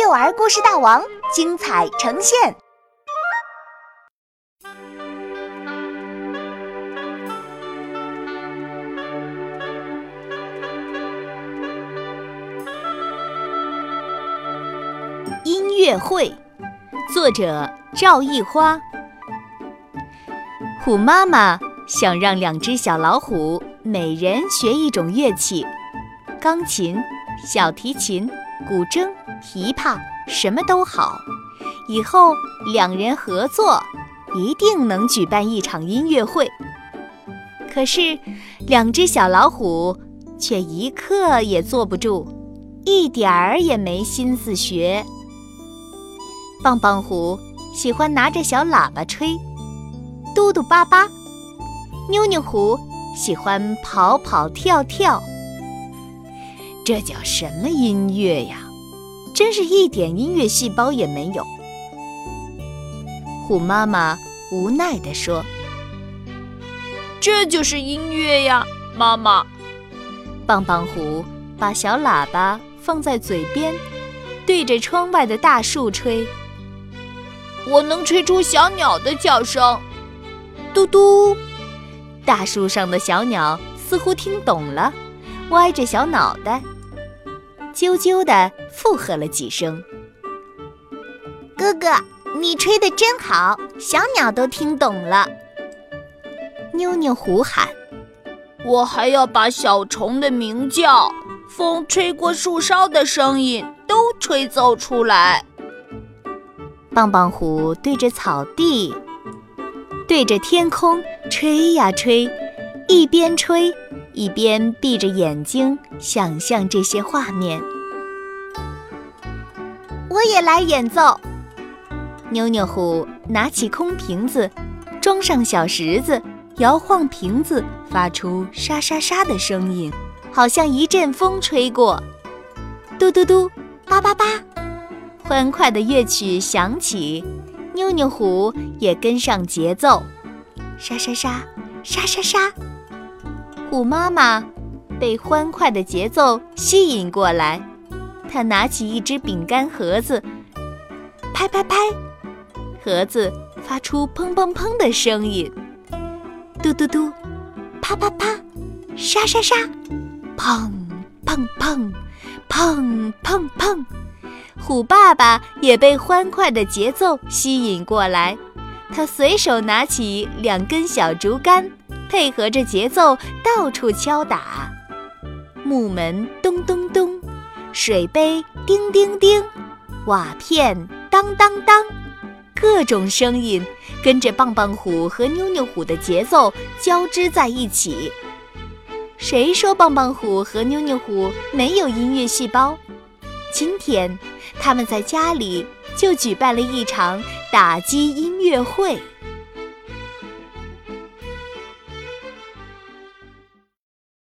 幼儿故事大王精彩呈现。音乐会，作者赵艺花。虎妈妈想让两只小老虎每人学一种乐器，钢琴、小提琴、古筝、琵琶，什么都好。以后两人合作，一定能举办一场音乐会。可是，两只小老虎却一刻也坐不住，一点儿也没心思学。棒棒虎喜欢拿着小喇叭吹，嘟嘟巴巴；妞妞虎喜欢跑跑跳跳。这叫什么音乐呀？真是一点音乐细胞也没有。虎妈妈无奈地说：“这就是音乐呀，妈妈。”棒棒虎把小喇叭放在嘴边，对着窗外的大树吹。我能吹出小鸟的叫声，嘟嘟！大树上的小鸟似乎听懂了，歪着小脑袋，啾啾地附和了几声。哥哥，你吹得真好，小鸟都听懂了。妞妞虎喊：“我还要把小虫的鸣叫、风吹过树梢的声音都吹奏出来。”棒棒虎对着草地，对着天空吹呀吹，一边吹一边闭着眼睛想象这些画面。我也来演奏。妞妞虎拿起空瓶子，装上小石子，摇晃瓶子，发出沙沙沙的声音，好像一阵风吹过。嘟嘟嘟，叭叭叭。欢快的乐曲响起，妞妞虎也跟上节奏，沙沙沙，沙沙沙。虎妈妈被欢快的节奏吸引过来，她拿起一只饼干盒子，拍拍拍，盒子发出砰砰砰的声音，嘟嘟嘟，啪啪啪，沙沙沙，砰砰砰，砰砰砰。虎爸爸也被欢快的节奏吸引过来，他随手拿起两根小竹竿，配合着节奏到处敲打。木门咚咚咚，水杯叮叮叮，瓦片当当当，各种声音跟着棒棒虎和妞妞虎的节奏交织在一起。谁说棒棒虎和妞妞虎没有音乐细胞？今天，他们在家里就举办了一场打击音乐会。